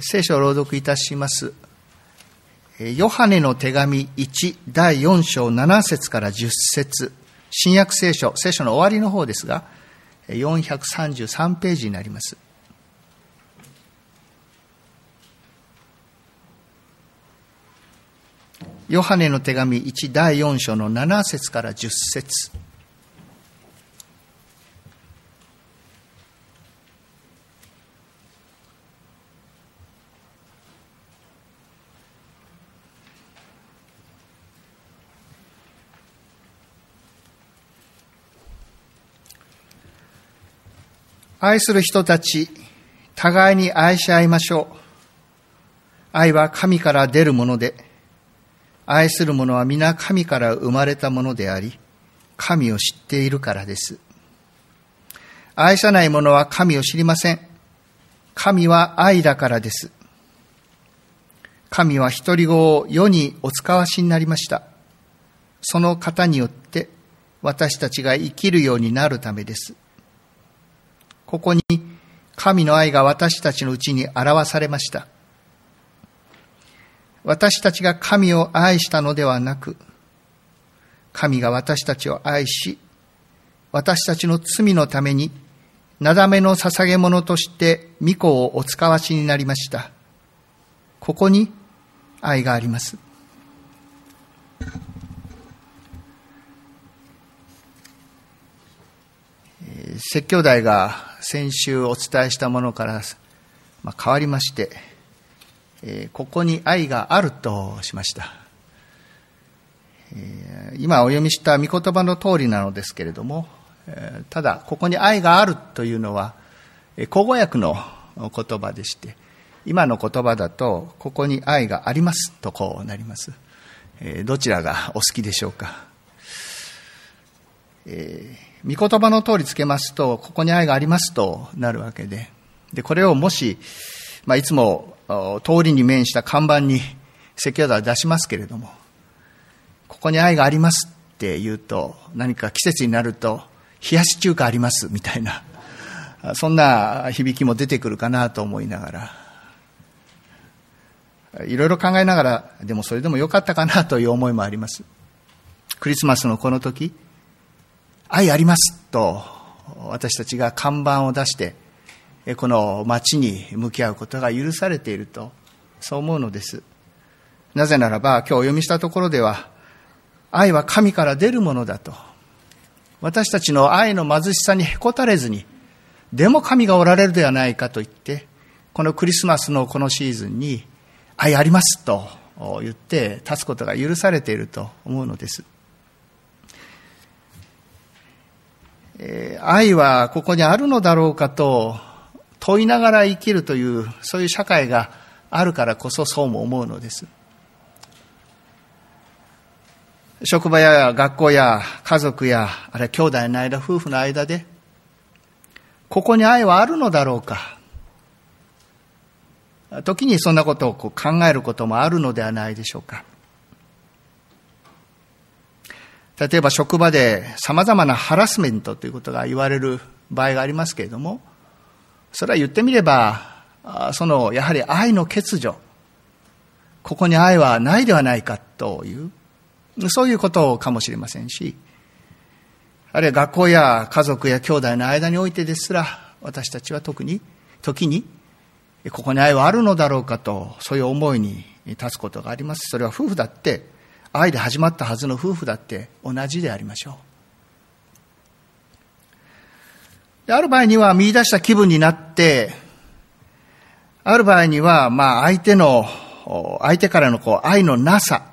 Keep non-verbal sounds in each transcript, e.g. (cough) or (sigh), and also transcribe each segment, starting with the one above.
聖書を朗読いたします。ヨハネの手紙1第4章7節から10節新約聖書、聖書の終わりの方ですが、433ページになります。ヨハネの手紙1第4章の7節から10節愛する人たち、互いに愛し合いましょう。愛は神から出るもので、愛する者は皆神から生まれたものであり、神を知っているからです。愛さない者は神を知りません。神は愛だからです。神は独り子を世にお使わしになりました。その方によって私たちが生きるようになるためです。ここに神の愛が私たちのうちに表されました。私たちが神を愛したのではなく、神が私たちを愛し、私たちの罪のために、なだめの捧げ物として御子をお使わしになりました。ここに愛があります。説教題が先週お伝えしたものから、ま、変わりまして、え、ここに愛があるとしました、え、今お読みした御言葉の通りなのですけれども、え、ただここに愛があるというのは口語訳の言葉でして今の言葉だとここに愛がありますとこうなります、えどちらがお好きでしょうか、えー御言葉の通りつけますと、ここに愛がありますとなるわけで、で、これをもし、まあ、いつも通りに面した看板に説教題を出しますけれども、ここに愛がありますって言うと、何か季節になると、冷やし中華ありますみたいな、そんな響きも出てくるかなと思いながら、いろいろ考えながら、でもそれでもよかったかなという思いもあります。クリスマスのこの時、愛ありますと私たちが看板を出してこの町に向き合うことが許されているとそう思うのです。なぜならば今日お読みしたところでは愛は神から出るものだと。私たちの愛の貧しさにへこたれずにでも神がおられるではないかと言ってこのクリスマスのこのシーズンに愛ありますと言って立つことが許されていると思うのです。愛はここにあるのだろうかと問いながら生きるというそういう社会があるからこそそうも思うのです。職場や学校や家族やあるいは兄弟の間夫婦の間でここに愛はあるのだろうか。時にそんなことをこう考えることもあるのではないでしょうか。例えば職場で様々なハラスメントということが言われる場合がありますけれども、それは言ってみれば、そのやはり愛の欠如、ここに愛はないではないかという、そういうことかもしれませんし、あるいは学校や家族や兄弟の間においてですら、私たちは特に、時に、ここに愛はあるのだろうかと、そういう思いに立つことがあります。それは夫婦だって、愛で始まったはずの夫婦だって同じでありましょう。ある場合には見出した気分になって、ある場合には、まあ相手の、相手からのこう愛のなさ、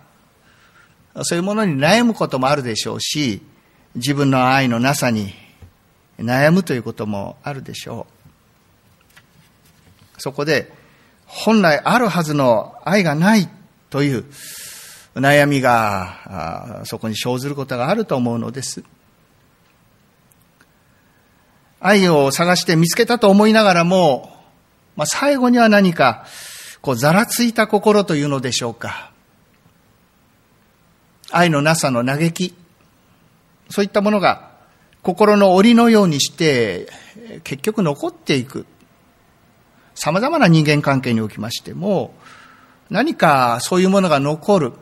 そういうものに悩むこともあるでしょうし、自分の愛のなさに悩むということもあるでしょう。そこで、本来あるはずの愛がないという、悩みがそこに生ずることがあると思うのです。愛を探して見つけたと思いながらも、まあ、最後には何か、こう、ざらついた心というのでしょうか。愛のなさの嘆き、そういったものが心の檻のようにして、結局残っていく。様々な人間関係におきましても、何かそういうものが残る。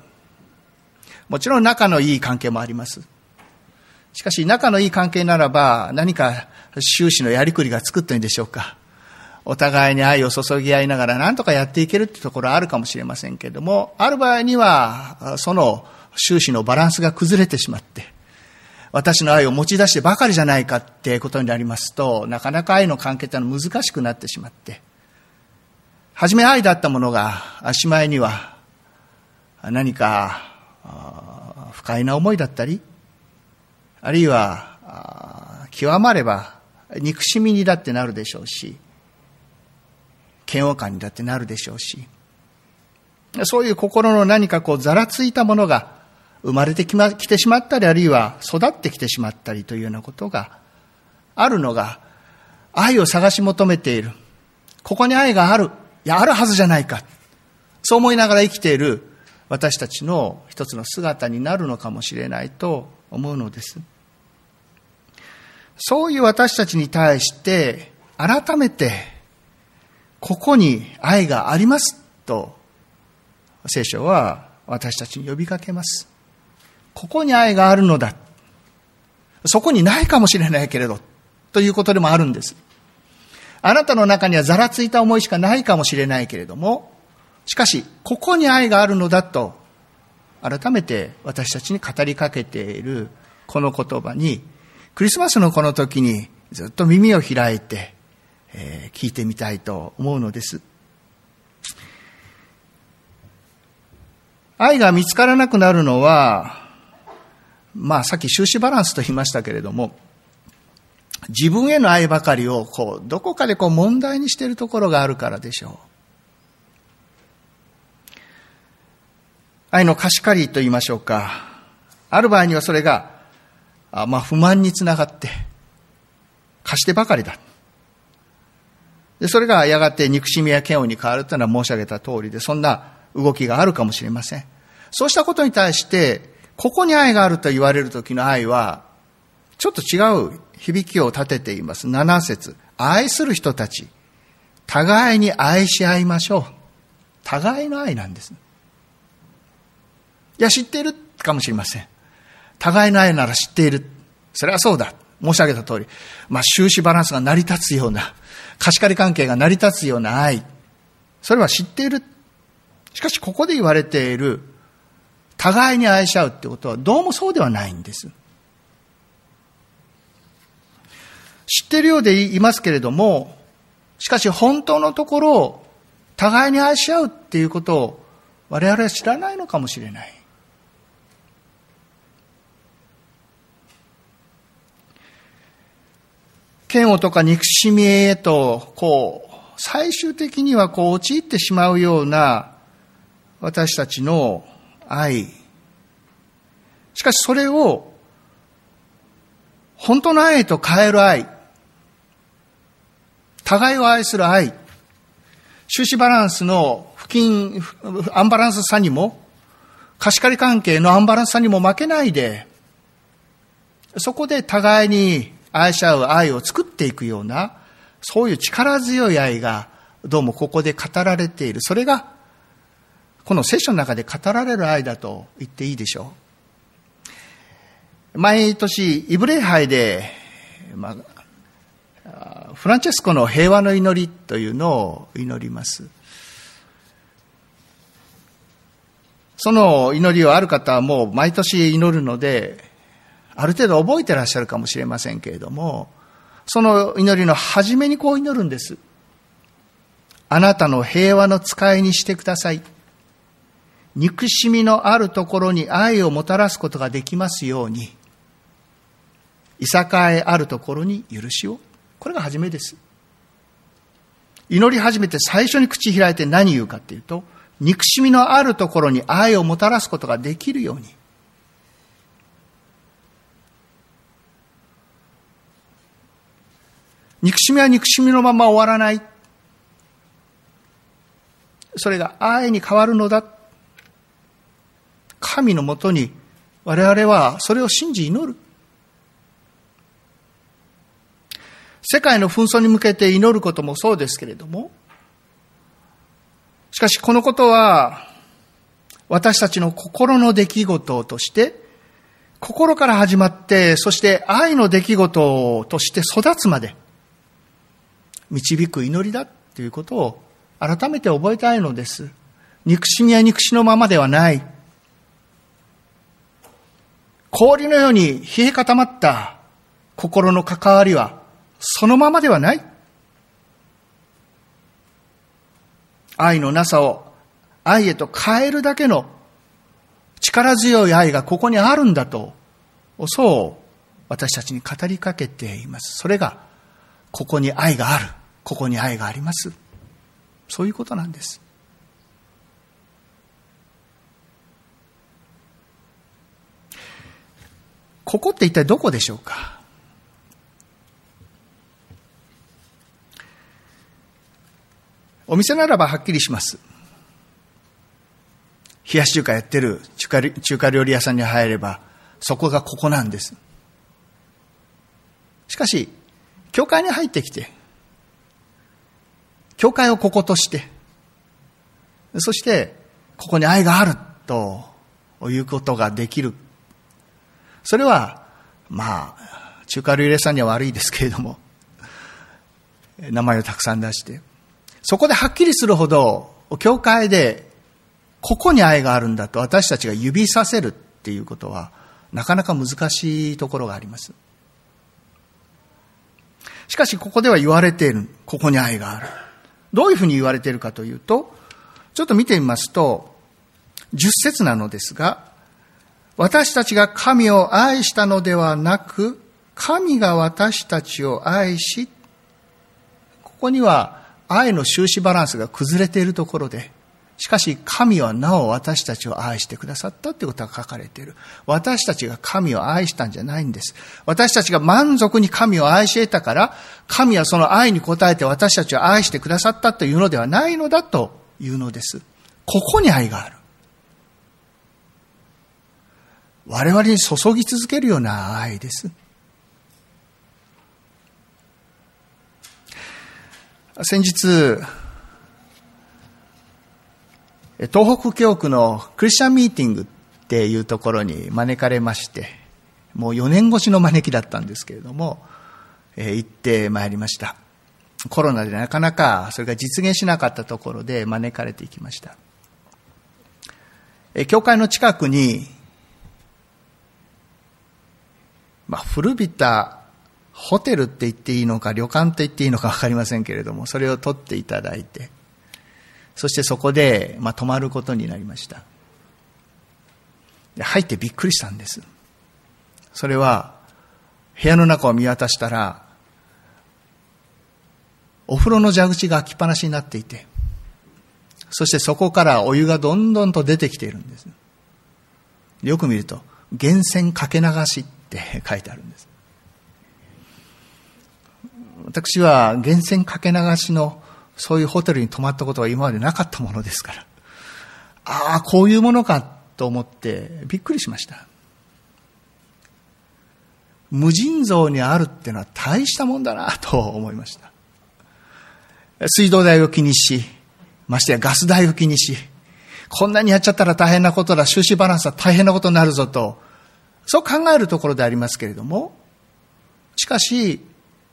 もちろん仲のいい関係もあります。しかし仲のいい関係ならば何か終始のやりくりが作っていいんでしょうか。お互いに愛を注ぎ合いながら何とかやっていけるってところはあるかもしれませんけれども、ある場合にはその終始のバランスが崩れてしまって、私の愛を持ち出してばかりじゃないかってことになりますと、なかなか愛の関係ってのは難しくなってしまって、初め愛だったものが、しまいには何か不快な思いだったり、あるいは極まれば憎しみにだってなるでしょうし、嫌悪感にだってなるでしょうし、そういう心の何かこうざらついたものが生まれてき,、ま、来てしまったり、あるいは育ってきてしまったりというようなことがあるのが、愛を探し求めている。ここに愛がある。いや、あるはずじゃないか。そう思いながら生きている私たちの一つの姿になるのかもしれないと思うのです。そういう私たちに対して、改めて、ここに愛がありますと、聖書は私たちに呼びかけます。ここに愛があるのだ。そこにないかもしれないけれど、ということでもあるんです。あなたの中にはざらついた思いしかないかもしれないけれども、しかし、ここに愛があるのだと、改めて私たちに語りかけているこの言葉に、クリスマスのこの時にずっと耳を開いて、えー、聞いてみたいと思うのです。愛が見つからなくなるのは、まあさっき収支バランスと言いましたけれども、自分への愛ばかりをこう、どこかでこう問題にしているところがあるからでしょう。愛の貸し借りと言いましょうか。ある場合にはそれが、あまあ不満につながって、貸してばかりだ。で、それがやがて憎しみや嫌悪に変わるというのは申し上げた通りで、そんな動きがあるかもしれません。そうしたことに対して、ここに愛があると言われる時の愛は、ちょっと違う響きを立てています。7節愛する人たち、互いに愛し合いましょう。互いの愛なんです。いや、知っているかもしれません。互いの愛なら知っている。それはそうだ。申し上げた通り。まあ、終始バランスが成り立つような、貸し借り関係が成り立つような愛。それは知っている。しかし、ここで言われている互いに愛し合うってことはどうもそうではないんです。知っているようでいますけれども、しかし本当のところ、互いに愛し合うっていうことを我々は知らないのかもしれない。嫌悪とか憎しみへと、こう、最終的にはこう陥ってしまうような私たちの愛。しかしそれを本当の愛と変える愛。互いを愛する愛。収支バランスの不均、アンバランスさにも、貸し借り関係のアンバランスさにも負けないで、そこで互いに愛し合う愛を作っていくような、そういう力強い愛が、どうもここで語られている。それがこの聖書の中で語られる愛だと言っていいでしょう。毎年、イブレイ杯で、まあ、フランチェスコの平和の祈りというのを祈ります。その祈りをある方はもう毎年祈るので、ある程度覚えてらっしゃるかもしれませんけれども、その祈りの初めにこう祈るんです。あなたの平和の使いにしてください。憎しみのあるところに愛をもたらすことができますように、いさかえあるところに許しを。これが初めです。祈り始めて最初に口開いて何言うかっていうと、憎しみのあるところに愛をもたらすことができるように。憎しみは憎しみのまま終わらない。それが愛に変わるのだ。神のもとに我々はそれを信じ祈る。世界の紛争に向けて祈ることもそうですけれども、しかしこのことは、私たちの心の出来事として、心から始まって、そして愛の出来事として育つまで、導く祈りだということを改めて覚えたいのです。憎しみや憎しのままではない。氷のように冷え固まった心の関わりはそのままではない。愛のなさを愛へと変えるだけの力強い愛がここにあるんだと、そう私たちに語りかけています。それが、ここに愛がある。ここに愛があります。そういうことなんです。ここって一体どこでしょうか？お店ならばはっきりします。冷やし中華やってる中華中華料理屋さんに入れば、そこがここなんです。しかし、教会に入ってきて、教会をこことして、そして、ここに愛があるということができる。それは、まあ、中華料理屋さんには悪いですけれども、名前をたくさん出して、そこではっきりするほど、教会で、ここに愛があるんだと私たちが指させるっていうことは、なかなか難しいところがあります。しかし、ここでは言われている。ここに愛がある。どういうふうに言われているかというと、ちょっと見てみますと、十節なのですが、私たちが神を愛したのではなく、神が私たちを愛し、ここには愛の終始バランスが崩れているところで、しかし神はなお私たちを愛してくださったということが書かれている。私たちが神を愛したんじゃないんです。私たちが満足に神を愛し得たから、神はその愛に応えて私たちを愛してくださったというのではないのだというのです。ここに愛がある。我々に注ぎ続けるような愛です。先日、東北教区のクリスチャンミーティングっていうところに招かれまして、もう4年越しの招きだったんですけれども、え、行ってまいりました。コロナでなかなかそれが実現しなかったところで招かれていきました。え、教会の近くに、まあ、古びたホテルって言っていいのか、旅館って言っていいのか分かりませんけれども、それを取っていただいて、そしてそこで、まあ、泊まることになりました。入ってびっくりしたんです。それは、部屋の中を見渡したら、お風呂の蛇口が開きっぱなしになっていて、そしてそこからお湯がどんどんと出てきているんです。よく見ると、源泉かけ流しって (laughs) 書いてあるんです。私は源泉かけ流しのそういうホテルに泊まったことは今までなかったものですから、ああ、こういうものかと思ってびっくりしました。無尽蔵にあるっていうのは大したもんだなと思いました。水道代を気にし、ましてやガス代を気にし、こんなにやっちゃったら大変なことだ、収支バランスは大変なことになるぞと、そう考えるところでありますけれども、しかし、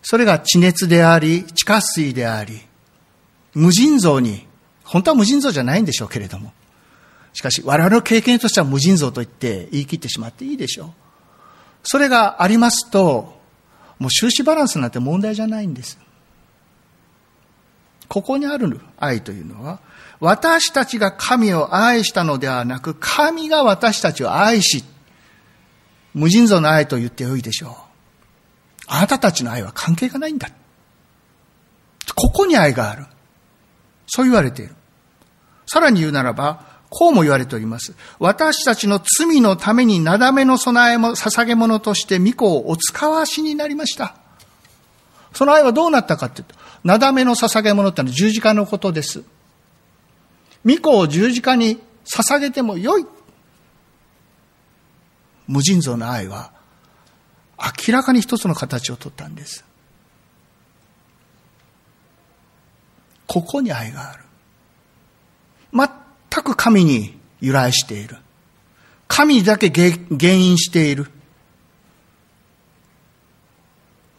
それが地熱であり、地下水であり、無尽蔵に、本当は無尽蔵じゃないんでしょうけれども、しかし我々の経験としては無尽蔵と言って言い切ってしまっていいでしょう。それがありますと、もう収支バランスなんて問題じゃないんです。ここにある愛というのは、私たちが神を愛したのではなく、神が私たちを愛し、無尽蔵の愛と言ってよいでしょう。あなたたちの愛は関係がないんだ。ここに愛がある。そう言われている。さらに言うならば、こうも言われております。私たちの罪のためになだめの備えも、捧げ物として御子をお使わしになりました。その愛はどうなったかというと、なだめの捧げ物ってのは十字架のことです。御子を十字架に捧げてもよい。無尽蔵な愛は明らかに一つの形をとったんです。ここに愛がある。全く神に由来している。神だけ原因している。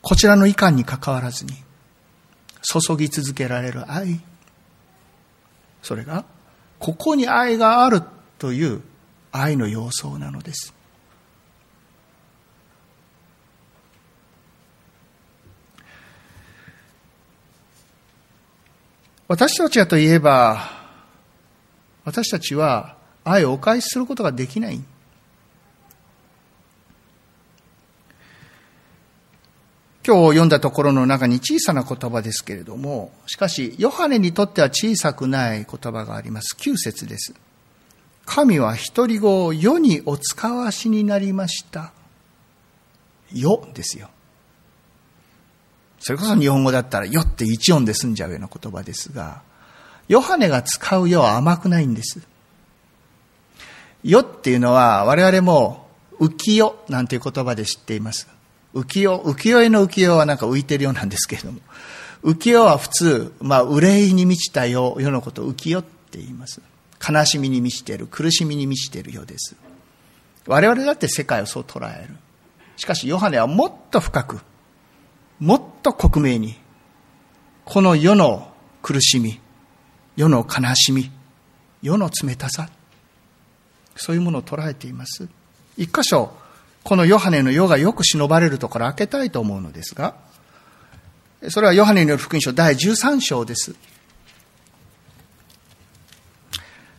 こちらの遺憾に関わらずに、注ぎ続けられる愛。それが、ここに愛があるという愛の様相なのです。私たちはといえば、私たちは愛をお返しすることができない。今日読んだところの中に小さな言葉ですけれども、しかし、ヨハネにとっては小さくない言葉があります。9節です。神は一人子を世にお使わしになりました。世ですよ。それこそ日本語だったら、よって一音で済んじゃうような言葉ですが、ヨハネが使うよは甘くないんです。よっていうのは我々も浮世なんていう言葉で知っています。浮世、浮世絵の浮世はなんか浮いてるようなんですけれども、浮世は普通、まあ憂いに満ちた世、世のことを浮世って言います。悲しみに満ちている、苦しみに満ちているようです。我々だって世界をそう捉える。しかしヨハネはもっと深く、もっと克明に、この世の苦しみ、世の悲しみ、世の冷たさ、そういうものを捉えています。一箇所、このヨハネの世がよく忍ばれるところ開けたいと思うのですが、それはヨハネによる福音書第13章です。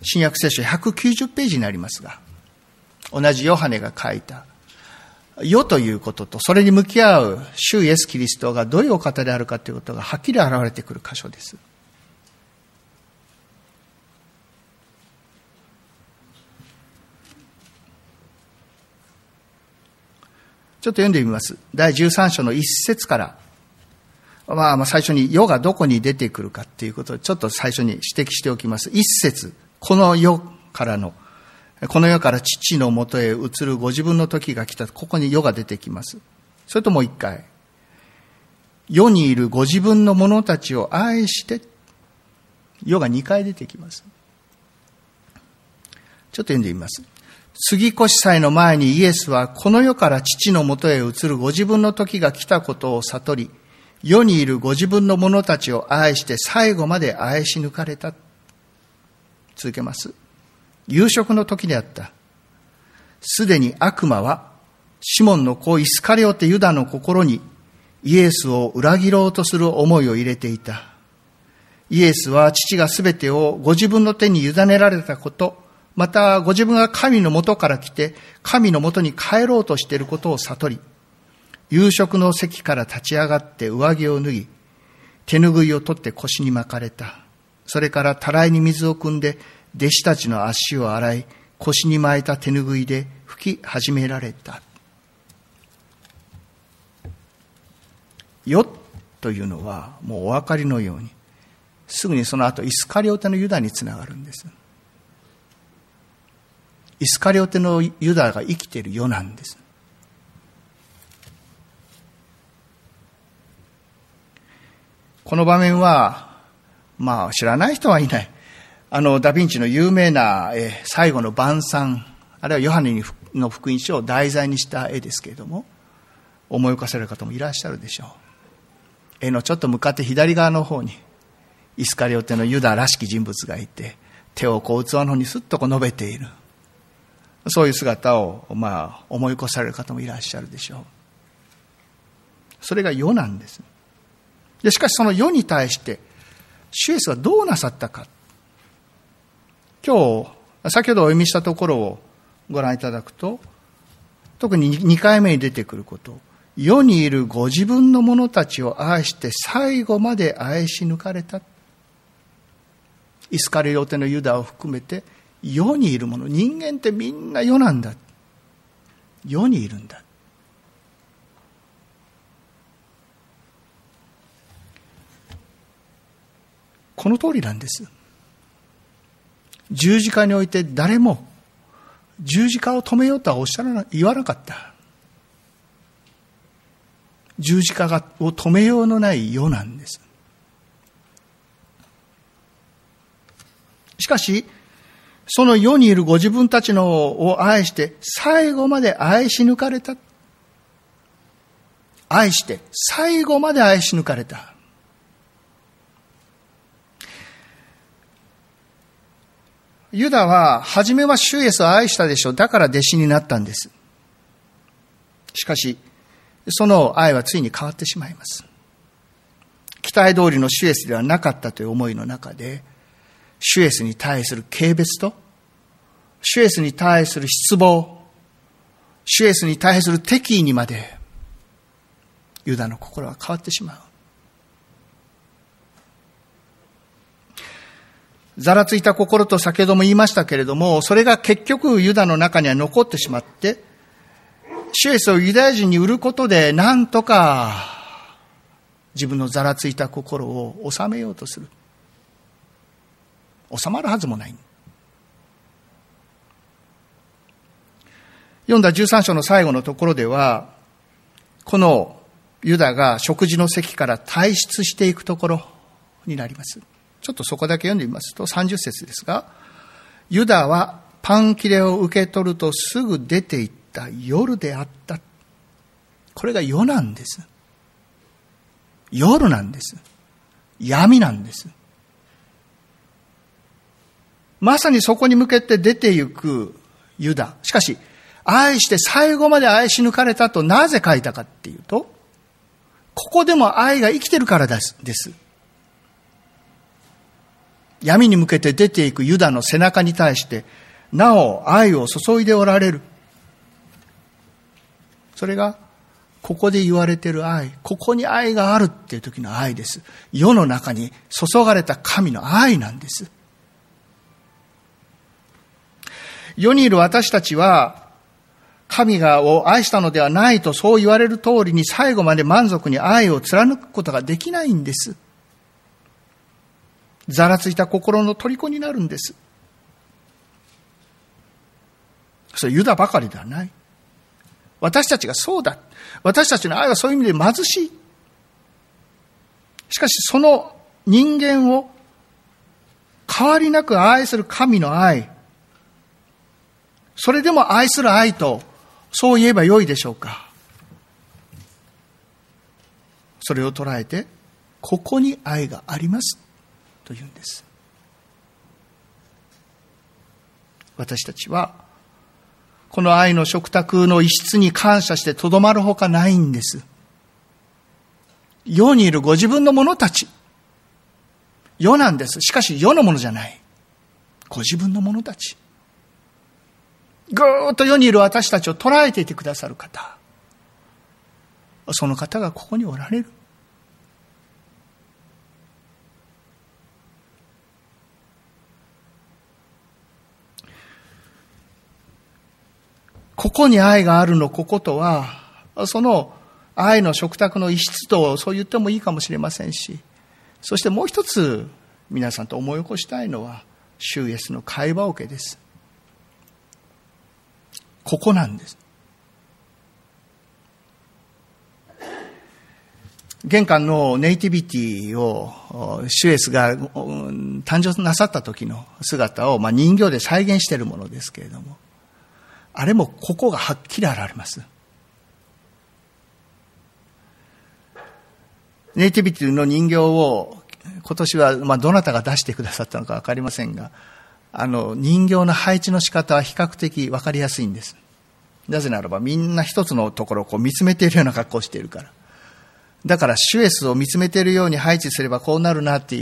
新約聖書190ページになりますが、同じヨハネが書いた世ということと、それに向き合う主イエス・キリストがどういうお方であるかということがはっきり現れてくる箇所です。ちょっと読んでみます。第13章の一節から、まあ、まあ最初に世がどこに出てくるかっていうことをちょっと最初に指摘しておきます。一節、この世からのこの世から父のもとへ移るご自分の時が来た。ここに世が出てきます。それともう一回。世にいるご自分の者たちを愛して、世が二回出てきます。ちょっと読んでみます。杉越祭の前にイエスはこの世から父のもとへ移るご自分の時が来たことを悟り、世にいるご自分の者たちを愛して最後まで愛し抜かれた。続けます。夕食の時であった。すでに悪魔は、シモンの子イスカリオテユダの心にイエスを裏切ろうとする思いを入れていた。イエスは父がすべてをご自分の手に委ねられたこと、またご自分が神の元から来て神の元に帰ろうとしていることを悟り、夕食の席から立ち上がって上着を脱ぎ、手ぬぐいを取って腰に巻かれた。それからたらいに水を汲んで弟子たちの足を洗い、腰に巻いた手ぬぐいで拭き始められた。よというのはもうお分かりのように、すぐにその後イスカリオテのユダにつながるんです。イスカリオテのユダが生きている世なんです。この場面は、まあ知らない人はいない。あの、ダヴィンチの有名な、え、最後の晩餐、あるいはヨハネの福音書を題材にした絵ですけれども、思い浮かせる方もいらっしゃるでしょう。絵のちょっと向かって左側の方に、イスカリオテのユダらしき人物がいて、手をこう器の方にすっとこう述べている。そういう姿を、まあ、思い起こされる方もいらっしゃるでしょう。それが世なんです。で、しかしその世に対して、主イエスはどうなさったか。今日、先ほどお読みしたところをご覧いただくと、特に2回目に出てくること、世にいるご自分の者たちを愛して最後まで愛し抜かれた。イスカリオテのユダを含めて、世にいる者、人間ってみんな世なんだ。世にいるんだ。この通りなんです。十字架において誰も十字架を止めようとはおっしゃらな、言わなかった。十字架を止めようのない世なんです。しかし、その世にいるご自分たちのを愛して、最後まで愛し抜かれた。愛して、最後まで愛し抜かれた。ユダは、初めは主イエスを愛したでしょう。だから弟子になったんです。しかし、その愛はついに変わってしまいます。期待通りの主イエスではなかったという思いの中で、主イエスに対する軽蔑と、主イエスに対する失望、主イエスに対する敵意にまで、ユダの心は変わってしまう。ざらついた心と先ほども言いましたけれども、それが結局ユダの中には残ってしまって、主イエスをユダヤ人に売ることで、なんとか自分のざらついた心を収めようとする。収まるはずもない。読んだ13章の最後のところでは、このユダが食事の席から退出していくところになります。ちょっとそこだけ読んでみますと30節ですが、ユダはパン切れを受け取るとすぐ出て行った夜であった。これが夜なんです。夜なんです。闇なんです。まさにそこに向けて出て行くユダ。しかし、愛して最後まで愛し抜かれたとなぜ書いたかっていうと、ここでも愛が生きてるからです。闇に向けて出ていくユダの背中に対して、なお愛を注いでおられる。それが、ここで言われてる愛、ここに愛があるっていう時の愛です。世の中に注がれた神の愛なんです。世にいる私たちは、神がを愛したのではないとそう言われる通りに最後まで満足に愛を貫くことができないんです。ざらついた心の虜になるんです。それユダばかりではない。私たちがそうだ。私たちの愛はそういう意味で貧しい。しかしその人間を変わりなく愛する神の愛。それでも愛する愛と、そう言えばよいでしょうか。それを捉えて、ここに愛があります。というんです。私たちは、この愛の食卓の一室に感謝してとどまるほかないんです。世にいるご自分の者たち。世なんです。しかし世のものじゃない。ご自分の者たち。ぐーっと世にいる私たちを捉えていてくださる方。その方がここにおられる。ここに愛があるのこことは、その愛の食卓の一室とそう言ってもいいかもしれませんし、そしてもう一つ皆さんと思い起こしたいのは、主イエスの会話桶です。ここなんです。玄関のネイティビティを、シュエスが誕生なさった時の姿を、まあ、人形で再現しているものですけれども、あれもここがはっきり現れます。ネイティビティの人形を今年は、まあ、どなたが出してくださったのか分かりませんが、あの、人形の配置の仕方は比較的分かりやすいんです。なぜならばみんな一つのところをこう見つめているような格好をしているから。だから、シュエスを見つめているように配置すればこうなるなって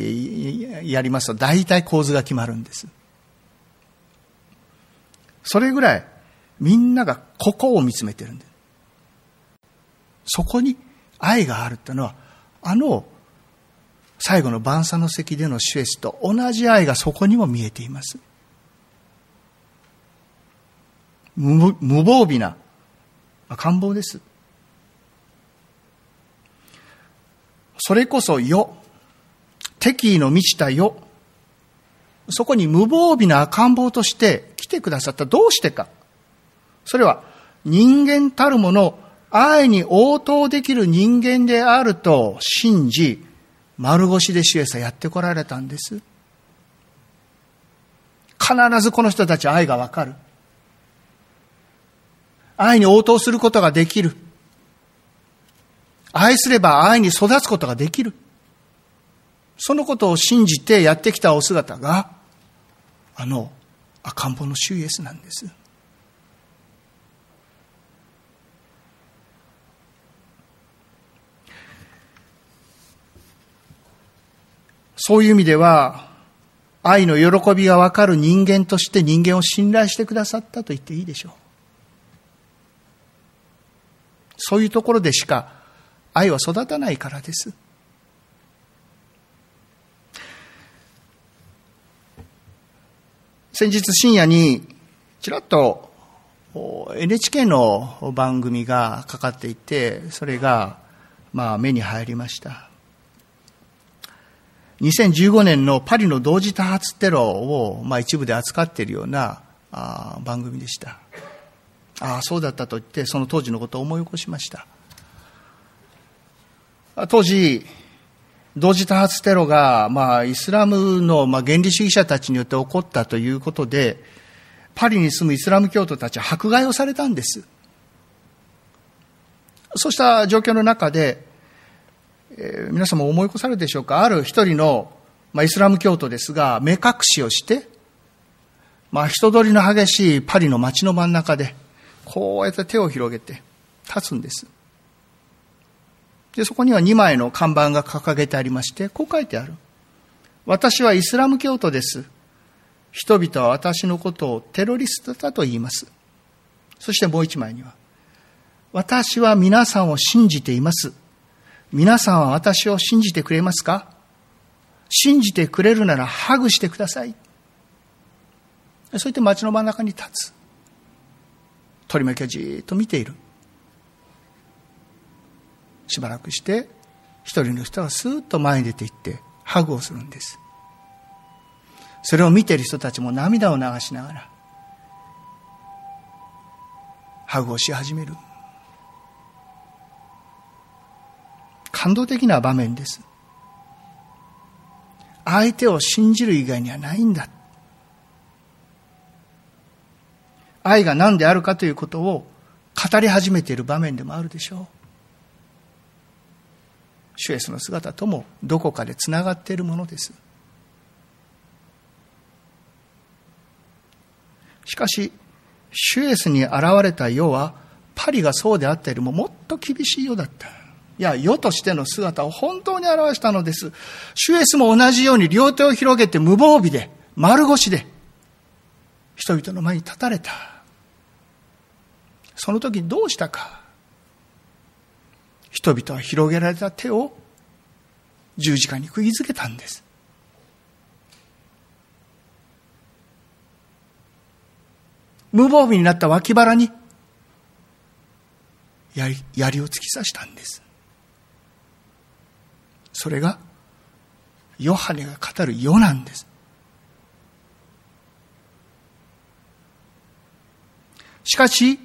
やりますと、大体構図が決まるんです。それぐらい、みんながここを見つめてるんで。そこに愛があるっていうのは、あの、最後の晩餐の席での主イエスと同じ愛がそこにも見えています。無無防備な赤ん坊です。それこそ世、敵意の満ちた世、そこに無防備な赤ん坊として来てくださった。どうしてか。それは人間たるもの、愛に応答できる人間であると信じ、丸腰で主イエスはやってこられたんです。必ずこの人たち愛がわかる。愛に応答することができる。愛すれば愛に育つことができる。そのことを信じてやってきたお姿が、あの赤ん坊の主イエスなんです。そういう意味では、愛の喜びがわかる人間として人間を信頼してくださったと言っていいでしょう。そういうところでしか愛は育たないからです。先日深夜にちらっと NHK の番組がかかっていて、それがまあ目に入りました。2015年のパリの同時多発テロを、まあ、一部で扱っているようなあ番組でした。ああ、そうだったと言って、その当時のことを思い起こしました。当時、同時多発テロが、まあ、イスラムの、まあ、原理主義者たちによって起こったということで、パリに住むイスラム教徒たちは迫害をされたんです。そうした状況の中で、えー、皆様思い起こされるでしょうか？ある一人の、まあ、イスラム教徒ですが、目隠しをして、まあ、人通りの激しいパリの街の真ん中で、こうやって手を広げて立つんです。で、そこには2枚の看板が掲げてありまして、こう書いてある。私はイスラム教徒です。人々は私のことをテロリストだと言います。そしてもう一枚には、私は皆さんを信じています。皆さんは私を信じてくれますか？信じてくれるならハグしてください。そう言って街の真ん中に立つ。取り巻きはじーっと見ている。しばらくして、一人の人がスーッと前に出て行って、ハグをするんです。それを見ている人たちも涙を流しながら、ハグをし始める。感動的な場面です。相手を信じる以外にはないんだ。愛が何であるかということを語り始めている場面でもあるでしょう。主イエスの姿ともどこかでつながっているものです。しかし、主イエスに現れた世は、パリがそうであったよりももっと厳しい世だった。いや、世としての姿を本当に表したのです。主イエスも同じように両手を広げて無防備で、丸腰で、人々の前に立たれた。その時どうしたか。人々は広げられた手を十字架に釘付けたんです。無防備になった脇腹に槍を突き刺したんです。それがヨハネが語る世なんです。しかし、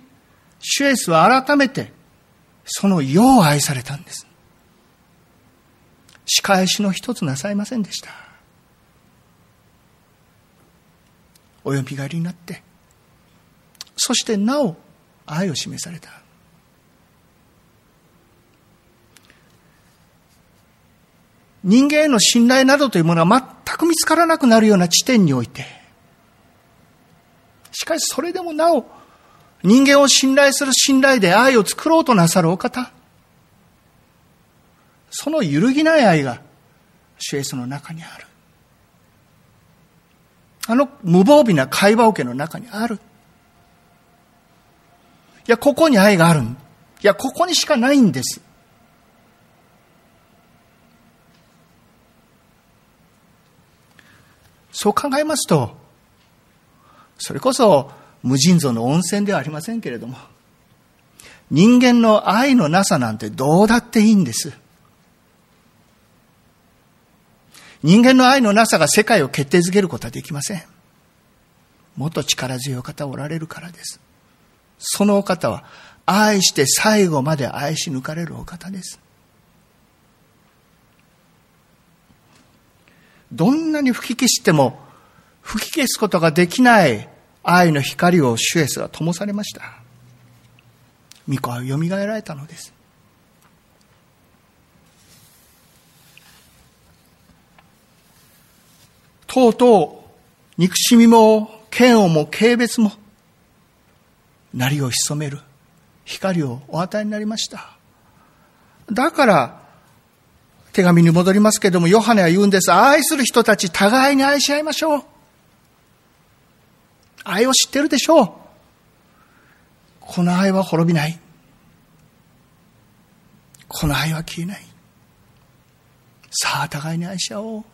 シュエスは改めて、その世を愛されたんです。仕返しの一つなさいませんでした。お読みがりになって、そしてなお愛を示された。人間への信頼などというものは全く見つからなくなるような地点において、しかしそれでもなお、人間を信頼する信頼で愛を作ろうとなさるお方、その揺るぎない愛が、主イエスの中にある。あの無防備な会話桶の中にある。いや、ここに愛がある。いや、ここにしかないんです。そう考えますと、それこそ無尽蔵の温泉ではありませんけれども、人間の愛のなさなんてどうだっていいんです。人間の愛のなさが世界を決定づけることはできません。もっと力強い方おられるからです。そのお方は愛して最後まで愛し抜かれるお方です。どんなに吹き消しても吹き消すことができない愛の光を主イエスは灯されました。御子は蘇られたのです。とうとう、憎しみも、嫌悪も、軽蔑も、なりを潜める光をお与えになりました。だから、手紙に戻りますけれども、ヨハネは言うんです。愛する人たち、互いに愛し合いましょう。愛を知ってるでしょう。この愛は滅びない。この愛は消えない。さあ、互いに愛し合おう。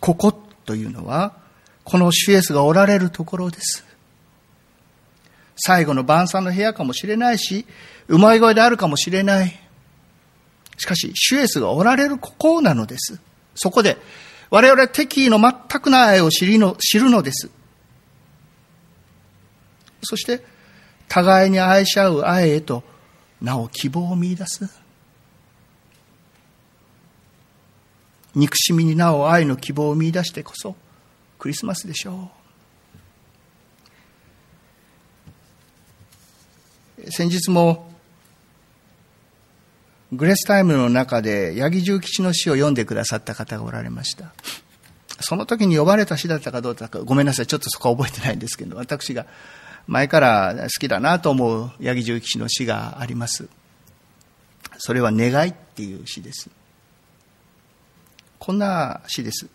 ここというのは、この主イエスがおられるところです。最後の晩餐の部屋かもしれないし、うまい声であるかもしれない。しかし、主イエスがおられるここなのです。そこで、我々敵意の全くない愛を知りの知るのです。そして、互いに愛し合う愛へと、なお希望を見出す。憎しみになお愛の希望を見出してこそ、クリスマスでしょう。先日も、グレスタイムの中で、八木重吉の詩を読んでくださった方がおられました。その時に呼ばれた詩だったかどうだか、ごめんなさい、ちょっとそこは覚えてないんですけど、私が前から好きだなと思う八木重吉の詩があります。それは願いっていう詩です。こんな詩です。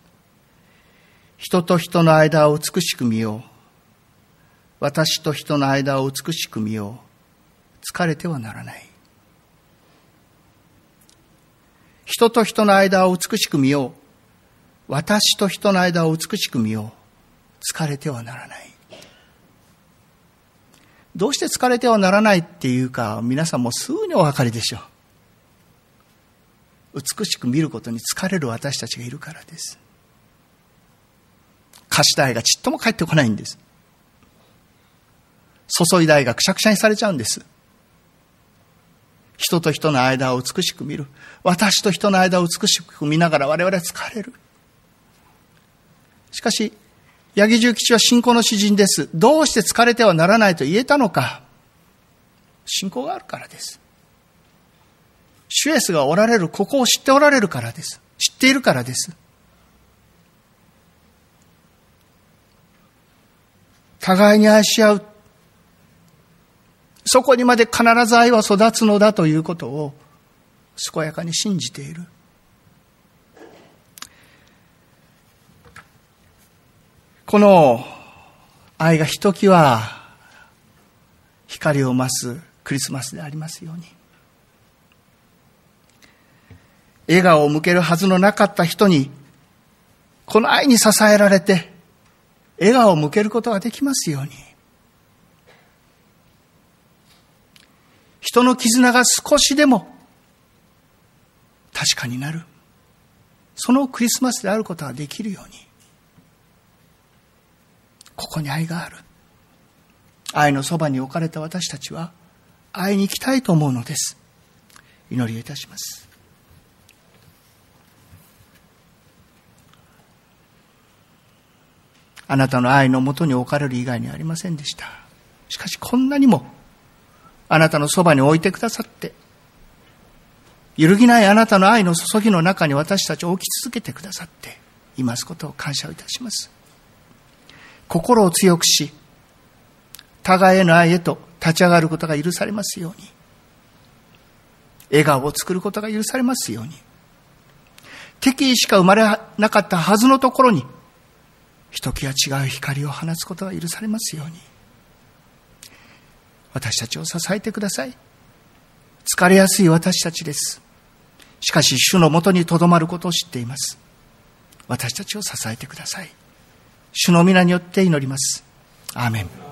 人と人の間を美しく見よう。私と人の間を美しく見よう。疲れてはならない。人と人の間を美しく見よう。私と人の間を美しく見よう。疲れてはならない。どうして疲れてはならないっていうか、皆さんもすぐにお分かりでしょう。美しく見ることに疲れる私たちがいるからです。貸した愛がちっとも返ってこないんです。注いだ愛がくしゃくしゃにされちゃうんです。人と人の間を美しく見る。私と人の間を美しく見ながら我々は疲れる。しかし、八木重吉は信仰の詩人です。どうして疲れてはならないと言えたのか。信仰があるからです。主イエスがおられる、ここを知っておられるからです。知っているからです。互いに愛し合う。そこにまで必ず愛は育つのだということを健やかに信じている。この愛がひときわ光を増すクリスマスでありますように。笑顔を向けるはずのなかった人に、この愛に支えられて、笑顔を向けることができますように。人の絆が少しでも確かになる。そのクリスマスであることができるように。ここに愛がある。愛のそばに置かれた私たちは会いに行きたいと思うのです。祈りをいたします。あなたの愛のもとに置かれる以外にありませんでした。しかしこんなにもあなたのそばに置いてくださって、揺るぎないあなたの愛の注ぎの中に私たちを置き続けてくださって。いますことを感謝をいたします。心を強くし、互いへの愛へと立ち上がることが許されますように、笑顔を作ることが許されますように、敵意しか生まれなかったはずのところに、ひときわ違う光を放つことが許されますように。私たちを支えてください。疲れやすい私たちです。しかし主のもとにとどまることを知っています。私たちを支えてください。主の皆によって祈ります。アーメン。